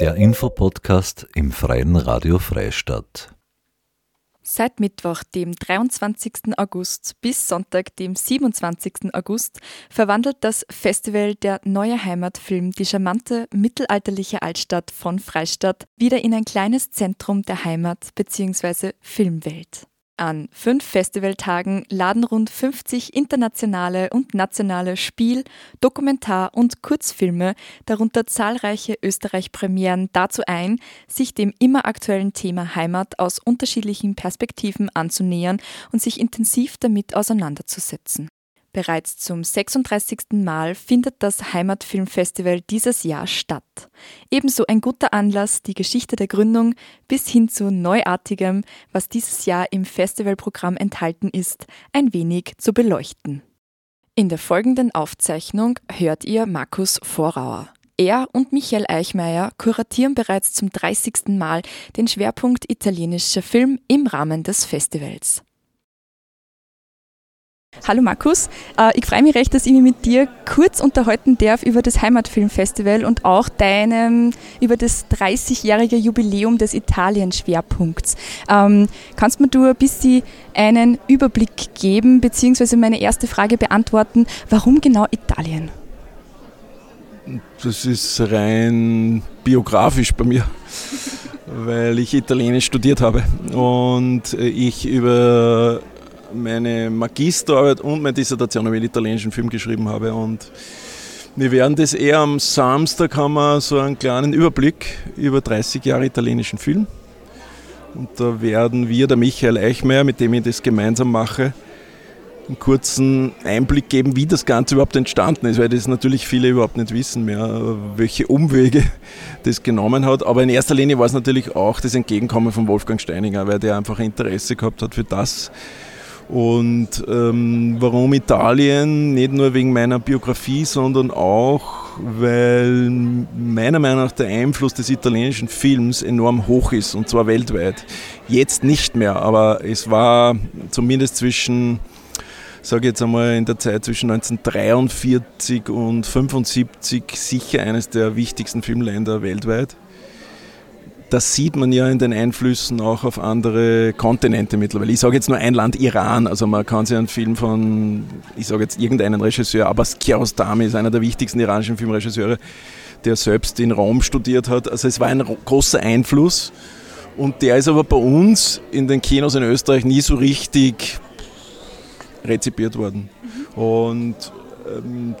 Der Infopodcast im Freien Radio Freistadt. Seit Mittwoch, dem 23. August bis Sonntag, dem 27. August, verwandelt das Festival der Neue Heimatfilm die charmante mittelalterliche Altstadt von Freistadt wieder in ein kleines Zentrum der Heimat bzw. Filmwelt. An fünf Festivaltagen laden rund 50 internationale und nationale Spiel-, Dokumentar- und Kurzfilme, darunter zahlreiche Österreich-Premieren, dazu ein, sich dem immer aktuellen Thema Heimat aus unterschiedlichen Perspektiven anzunähern und sich intensiv damit auseinanderzusetzen. Bereits zum 36. Mal findet das Heimatfilmfestival dieses Jahr statt. Ebenso ein guter Anlass, die Geschichte der Gründung bis hin zu Neuartigem, was dieses Jahr im Festivalprogramm enthalten ist, ein wenig zu beleuchten. In der folgenden Aufzeichnung hört ihr Markus Vorauer. Er und Michael Eichmeier kuratieren bereits zum 30. Mal den Schwerpunkt italienischer Film im Rahmen des Festivals. Hallo Markus, äh, ich freue mich recht, dass ich mich mit dir kurz unterhalten darf über das Heimatfilmfestival und auch deinem, über das 30-jährige Jubiläum des Italien-Schwerpunkts. Ähm, kannst mir du ein bisschen einen Überblick geben, beziehungsweise meine erste Frage beantworten, warum genau Italien? Das ist rein biografisch bei mir, weil ich Italienisch studiert habe und ich über meine Magisterarbeit und meine Dissertation über den italienischen Film geschrieben habe. Und wir werden das eher am Samstag haben wir so einen kleinen Überblick über 30 Jahre italienischen Film. Und da werden wir, der Michael Eichmeier, mit dem ich das gemeinsam mache, einen kurzen Einblick geben, wie das Ganze überhaupt entstanden ist, weil das natürlich viele überhaupt nicht wissen mehr, welche Umwege das genommen hat. Aber in erster Linie war es natürlich auch das Entgegenkommen von Wolfgang Steininger, weil der einfach Interesse gehabt hat für das, und ähm, warum Italien? Nicht nur wegen meiner Biografie, sondern auch, weil meiner Meinung nach der Einfluss des italienischen Films enorm hoch ist, und zwar weltweit. Jetzt nicht mehr, aber es war zumindest zwischen, sage jetzt einmal, in der Zeit zwischen 1943 und 1975 sicher eines der wichtigsten Filmländer weltweit das sieht man ja in den Einflüssen auch auf andere Kontinente mittlerweile. Ich sage jetzt nur ein Land, Iran. Also man kann sich einen Film von, ich sage jetzt irgendeinen Regisseur, Abbas Kiarostami ist einer der wichtigsten iranischen Filmregisseure, der selbst in Rom studiert hat. Also es war ein großer Einfluss. Und der ist aber bei uns in den Kinos in Österreich nie so richtig rezipiert worden. Und ähm,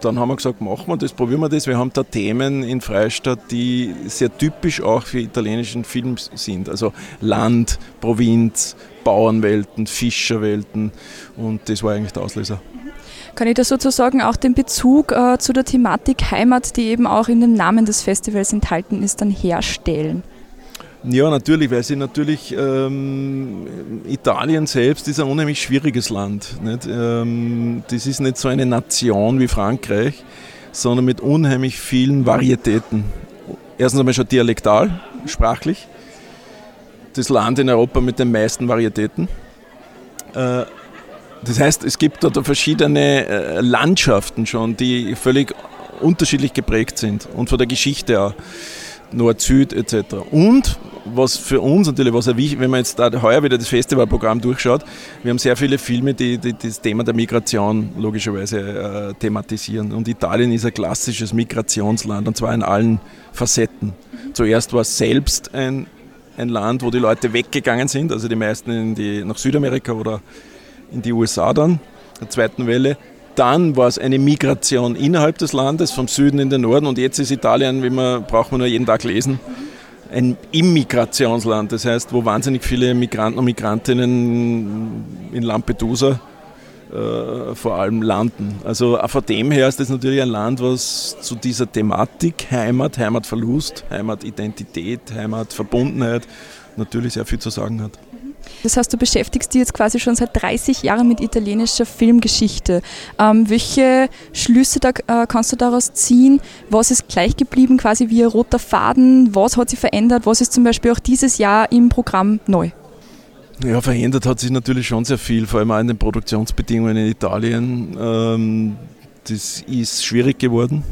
dann haben wir gesagt, machen wir das, probieren wir das. Wir haben da Themen in Freistadt, die sehr typisch auch für italienischen Film sind. Also Land, Provinz, Bauernwelten, Fischerwelten und das war eigentlich der Auslöser. Kann ich da sozusagen auch den Bezug äh, zu der Thematik Heimat, die eben auch in dem Namen des Festivals enthalten ist, dann herstellen? Ja, natürlich, weil sie natürlich ähm, Italien selbst ist ein unheimlich schwieriges Land. Ähm, das ist nicht so eine Nation wie Frankreich, sondern mit unheimlich vielen Varietäten. Erstens einmal schon dialektal, sprachlich. Das Land in Europa mit den meisten Varietäten. Äh, das heißt, es gibt dort verschiedene äh, Landschaften schon, die völlig unterschiedlich geprägt sind und von der Geschichte auch. Nord-Süd etc. Und was für uns natürlich, was wichtig, wenn man jetzt da heuer wieder das Festivalprogramm durchschaut, wir haben sehr viele Filme, die, die das Thema der Migration logischerweise äh, thematisieren. Und Italien ist ein klassisches Migrationsland und zwar in allen Facetten. Zuerst war es selbst ein, ein Land, wo die Leute weggegangen sind, also die meisten die, nach Südamerika oder in die USA dann, der zweiten Welle. Dann war es eine Migration innerhalb des Landes, vom Süden in den Norden und jetzt ist Italien, wie man braucht man nur jeden Tag lesen, ein Immigrationsland, das heißt, wo wahnsinnig viele Migranten und Migrantinnen in Lampedusa äh, vor allem landen. Also von dem her ist das natürlich ein Land, was zu dieser Thematik Heimat, Heimatverlust, Heimatidentität, Heimatverbundenheit natürlich sehr viel zu sagen hat. Das heißt, du beschäftigst dich jetzt quasi schon seit 30 Jahren mit italienischer Filmgeschichte. Ähm, welche Schlüsse da, äh, kannst du daraus ziehen? Was ist gleich geblieben, quasi wie ein roter Faden? Was hat sich verändert? Was ist zum Beispiel auch dieses Jahr im Programm neu? Ja, verändert hat sich natürlich schon sehr viel, vor allem auch in den Produktionsbedingungen in Italien. Ähm, das ist schwierig geworden.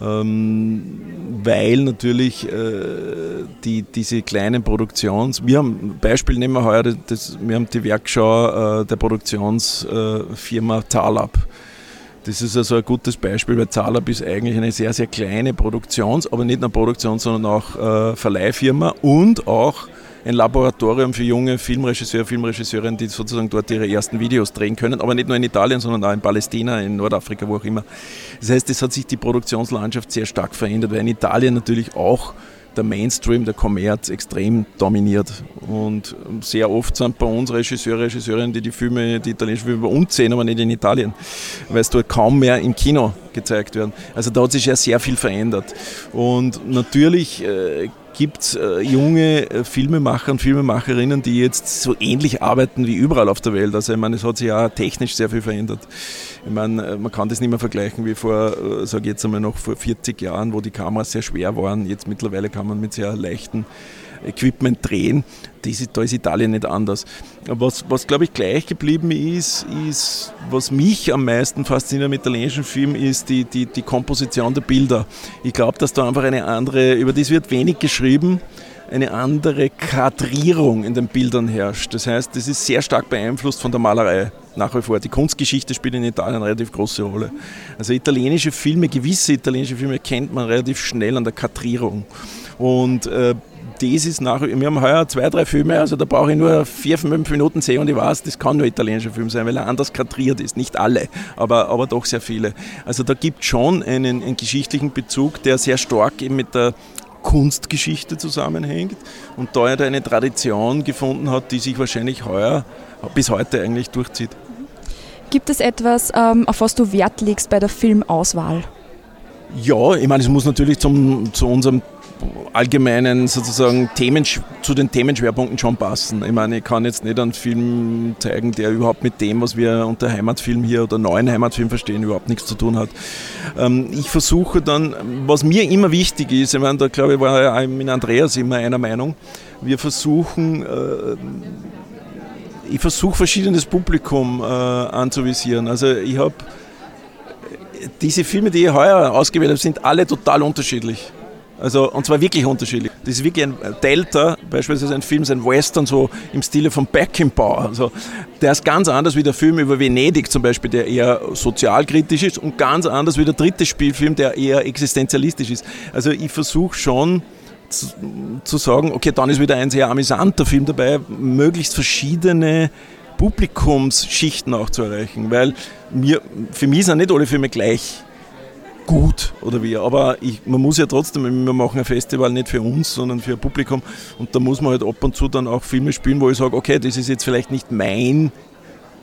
Ähm, weil natürlich äh, die, diese kleinen Produktions... Wir haben, Beispiel nehmen wir heuer, das, wir haben die Werkschau äh, der Produktionsfirma äh, Talab. Das ist also ein gutes Beispiel, weil Zalab ist eigentlich eine sehr, sehr kleine Produktions-, aber nicht nur Produktions-, sondern auch äh, Verleihfirma und auch ein Laboratorium für junge Filmregisseure, Filmregisseurinnen, die sozusagen dort ihre ersten Videos drehen können, aber nicht nur in Italien, sondern auch in Palästina, in Nordafrika, wo auch immer. Das heißt, es hat sich die Produktionslandschaft sehr stark verändert, weil in Italien natürlich auch der Mainstream, der Kommerz extrem dominiert. Und sehr oft sind bei uns Regisseure, Regisseurinnen, die die Filme, die italienischen Filme bei uns sehen, aber nicht in Italien, weil es dort kaum mehr im Kino gezeigt werden. Also da hat sich ja sehr viel verändert. Und natürlich äh, gibt es äh, junge äh, Filmemacher und Filmemacherinnen, die jetzt so ähnlich arbeiten wie überall auf der Welt. Also ich meine, es hat sich ja technisch sehr viel verändert. Ich meine, äh, man kann das nicht mehr vergleichen wie vor, äh, sage jetzt einmal noch, vor 40 Jahren, wo die Kameras sehr schwer waren. Jetzt mittlerweile kann man mit sehr leichten Equipment drehen. Da ist Italien nicht anders. Was, was glaube ich gleich geblieben ist, ist, was mich am meisten fasziniert am italienischen Film, ist die, die, die Komposition der Bilder. Ich glaube, dass da einfach eine andere, über das wird wenig geschrieben, eine andere Kadrierung in den Bildern herrscht. Das heißt, das ist sehr stark beeinflusst von der Malerei nach wie vor. Die Kunstgeschichte spielt in Italien eine relativ große Rolle. Also italienische Filme, gewisse italienische Filme kennt man relativ schnell an der Kadrierung. Und äh, das ist nach, wir haben heuer zwei, drei Filme, also da brauche ich nur vier, fünf Minuten sehen und ich weiß, das kann nur italienischer Film sein, weil er anders kadriert ist. Nicht alle, aber, aber doch sehr viele. Also da gibt es schon einen, einen geschichtlichen Bezug, der sehr stark eben mit der Kunstgeschichte zusammenhängt und da er eine Tradition gefunden hat, die sich wahrscheinlich heuer bis heute eigentlich durchzieht. Gibt es etwas, ähm, auf was du Wert legst bei der Filmauswahl? Ja, ich meine, es muss natürlich zum, zu unserem allgemeinen sozusagen Themen, zu den Themenschwerpunkten schon passen. Ich meine, ich kann jetzt nicht einen Film zeigen, der überhaupt mit dem, was wir unter Heimatfilm hier oder neuen Heimatfilm verstehen, überhaupt nichts zu tun hat. Ähm, ich versuche dann, was mir immer wichtig ist, ich meine, da glaube ich, war ja mit Andreas immer einer Meinung, wir versuchen, äh, ich versuche verschiedenes Publikum äh, anzuvisieren. Also ich habe diese Filme, die ich heuer ausgewählt habe, sind alle total unterschiedlich. Also, und zwar wirklich unterschiedlich. Das ist wirklich ein Delta, beispielsweise ein Film, ein Western, so im Stile von Beckenbauer. Also, der ist ganz anders wie der Film über Venedig zum Beispiel, der eher sozialkritisch ist und ganz anders wie der dritte Spielfilm, der eher existenzialistisch ist. Also, ich versuche schon, zu, sagen, okay, dann ist wieder ein sehr amüsanter Film dabei, möglichst verschiedene Publikumsschichten auch zu erreichen, weil mir, für mich sind nicht alle Filme gleich gut oder wie. Aber ich, man muss ja trotzdem, wir machen ein Festival nicht für uns, sondern für ein Publikum. Und da muss man halt ab und zu dann auch Filme spielen, wo ich sage, okay, das ist jetzt vielleicht nicht mein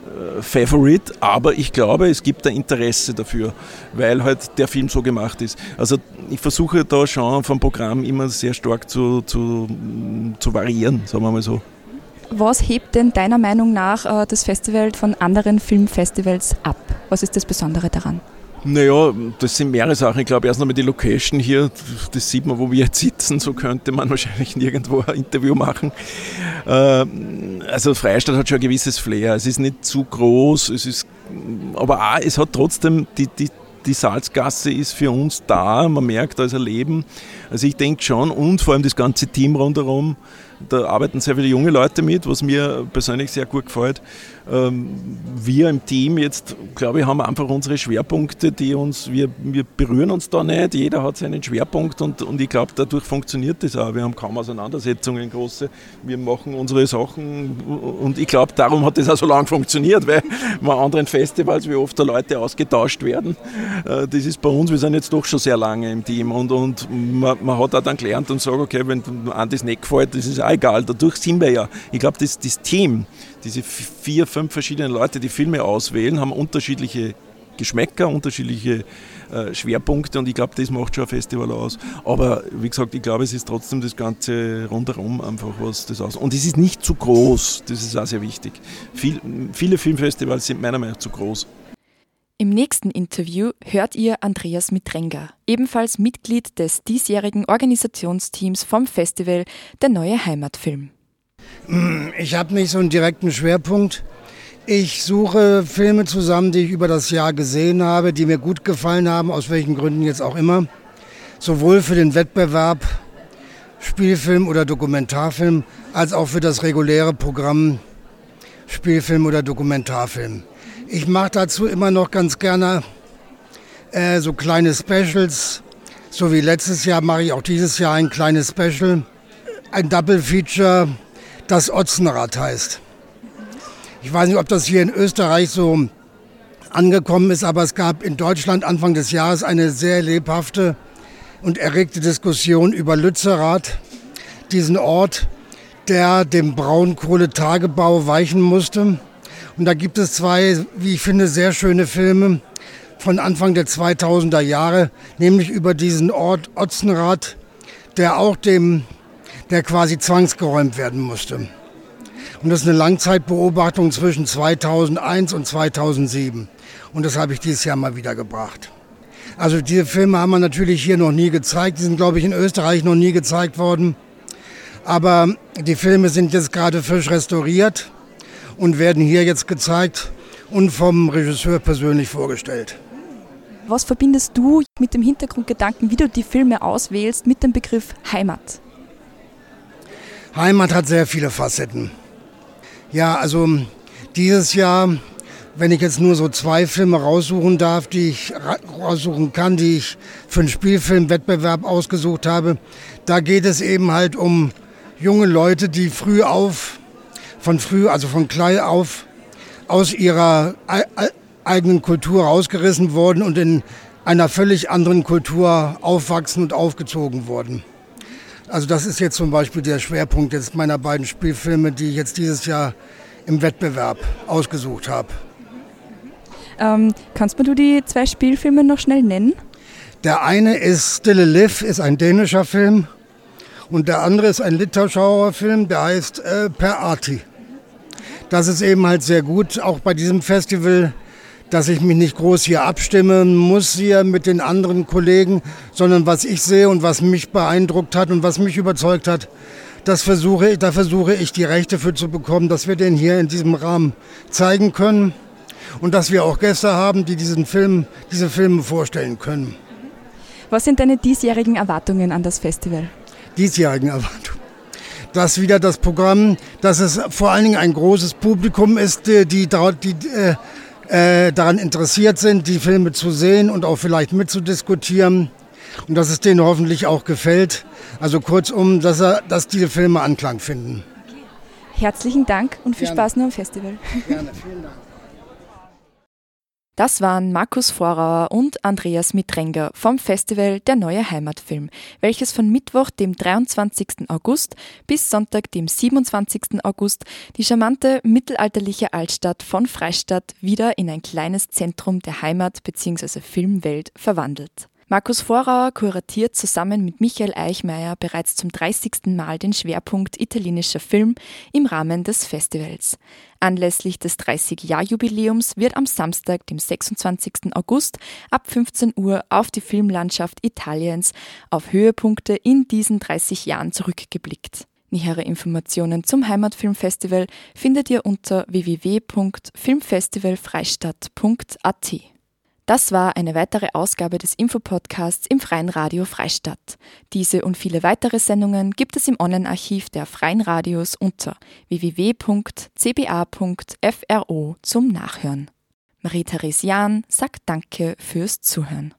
äh, Favorite, aber ich glaube, es gibt ein Interesse dafür, weil halt der Film so gemacht ist. Also ich versuche da schon vom Programm immer sehr stark zu, zu, zu variieren, sagen wir mal so. Was hebt denn deiner Meinung nach äh, das Festival von anderen Filmfestivals ab? Was ist das Besondere daran? Naja, das sind mehrere Sachen. Ich glaube, erst einmal die Location hier, das sieht man, wo wir jetzt sitzen, so könnte man wahrscheinlich nirgendwo ein Interview machen. Ähm, also Freistadt hat schon ein gewisses Flair. Es ist nicht zu groß, es ist, aber auch, es hat trotzdem, die, die, die Salzgasse ist für uns da, man merkt, da ist ein Leben. Also ich denke schon und vor allem das ganze Team rundherum, da arbeiten sehr viele junge Leute mit, was mir persönlich sehr gut gefällt. Ähm, wir im Team jetzt, glaube ich, haben einfach unsere Schwerpunkte, die uns, wir, wir berühren uns da nicht, jeder hat seinen Schwerpunkt und, und ich glaube, dadurch funktioniert das auch. Wir haben kaum Auseinandersetzungen große, wir machen unsere Sachen und ich glaube, darum hat das auch so lange funktioniert, weil bei anderen Festivals, wie oft da Leute ausgetauscht werden, äh, das ist bei uns, wir sind jetzt doch schon sehr lange im Team und, und man, man hat auch dann gelernt und sagt, okay, wenn an das nicht gefällt, das ist egal, dadurch sind wir ja. Ich glaube, das, das Team, diese vier, fünf verschiedene Leute, die Filme auswählen, haben unterschiedliche Geschmäcker, unterschiedliche äh, Schwerpunkte und ich glaube, das macht schon ein Festival aus. Aber wie gesagt, ich glaube, es ist trotzdem das Ganze rundherum einfach, was das aus. Und es ist nicht zu groß, das ist auch sehr wichtig. Viel, viele Filmfestivals sind meiner Meinung nach zu groß. Im nächsten Interview hört ihr Andreas Mitrenger, ebenfalls Mitglied des diesjährigen Organisationsteams vom Festival Der Neue Heimatfilm. Ich habe nicht so einen direkten Schwerpunkt. Ich suche Filme zusammen, die ich über das Jahr gesehen habe, die mir gut gefallen haben, aus welchen Gründen jetzt auch immer. sowohl für den Wettbewerb Spielfilm oder Dokumentarfilm als auch für das reguläre Programm Spielfilm oder Dokumentarfilm. Ich mache dazu immer noch ganz gerne äh, so kleine Specials. So wie letztes Jahr mache ich auch dieses Jahr ein kleines Special. Ein Double Feature, das Otzenrad heißt. Ich weiß nicht, ob das hier in Österreich so angekommen ist, aber es gab in Deutschland Anfang des Jahres eine sehr lebhafte und erregte Diskussion über Lützerath, diesen Ort, der dem Braunkohletagebau weichen musste. Und da gibt es zwei, wie ich finde, sehr schöne Filme von Anfang der 2000er Jahre, nämlich über diesen Ort Otzenrath, der auch dem, der quasi zwangsgeräumt werden musste. Und das ist eine Langzeitbeobachtung zwischen 2001 und 2007. Und das habe ich dieses Jahr mal wieder gebracht. Also diese Filme haben wir natürlich hier noch nie gezeigt. Die sind, glaube ich, in Österreich noch nie gezeigt worden. Aber die Filme sind jetzt gerade frisch restauriert und werden hier jetzt gezeigt und vom Regisseur persönlich vorgestellt. Was verbindest du mit dem Hintergrundgedanken, wie du die Filme auswählst, mit dem Begriff Heimat? Heimat hat sehr viele Facetten. Ja, also dieses Jahr, wenn ich jetzt nur so zwei Filme raussuchen darf, die ich raussuchen kann, die ich für einen Spielfilmwettbewerb ausgesucht habe, da geht es eben halt um junge Leute, die früh auf, von früh, also von klein auf, aus ihrer eigenen Kultur rausgerissen wurden und in einer völlig anderen Kultur aufwachsen und aufgezogen wurden. Also das ist jetzt zum Beispiel der Schwerpunkt jetzt meiner beiden Spielfilme, die ich jetzt dieses Jahr im Wettbewerb ausgesucht habe. Ähm, kannst du die zwei Spielfilme noch schnell nennen? Der eine ist Still Live, ist ein dänischer Film. Und der andere ist ein litauischer Film, der heißt äh, Per Arti. Das ist eben halt sehr gut, auch bei diesem Festival, dass ich mich nicht groß hier abstimmen muss hier mit den anderen Kollegen, sondern was ich sehe und was mich beeindruckt hat und was mich überzeugt hat, das versuche, da versuche ich die Rechte für zu bekommen, dass wir den hier in diesem Rahmen zeigen können und dass wir auch Gäste haben, die diesen Film, diese Filme vorstellen können. Was sind deine diesjährigen Erwartungen an das Festival? diesjährigen Erwartungen. Dass wieder das Programm, dass es vor allen Dingen ein großes Publikum ist, die, die, die äh, äh, daran interessiert sind, die Filme zu sehen und auch vielleicht mitzudiskutieren. Und dass es denen hoffentlich auch gefällt. Also kurzum, dass, er, dass diese Filme Anklang finden. Herzlichen Dank und viel Gerne. Spaß noch am Festival. Gerne, vielen Dank. Das waren Markus Vorauer und Andreas Mitrenger vom Festival Der Neue Heimatfilm, welches von Mittwoch, dem 23. August bis Sonntag, dem 27. August die charmante mittelalterliche Altstadt von Freistadt wieder in ein kleines Zentrum der Heimat bzw. Filmwelt verwandelt. Markus Vorauer kuratiert zusammen mit Michael Eichmeier bereits zum 30. Mal den Schwerpunkt italienischer Film im Rahmen des Festivals. Anlässlich des 30-Jahr-Jubiläums wird am Samstag, dem 26. August ab 15 Uhr auf die Filmlandschaft Italiens auf Höhepunkte in diesen 30 Jahren zurückgeblickt. Nähere Informationen zum Heimatfilmfestival findet ihr unter www.filmfestivalfreistadt.at. Das war eine weitere Ausgabe des Infopodcasts im Freien Radio Freistadt. Diese und viele weitere Sendungen gibt es im Online-Archiv der Freien Radios unter www.cba.fro zum Nachhören. Marie-Therese Jahn sagt Danke fürs Zuhören.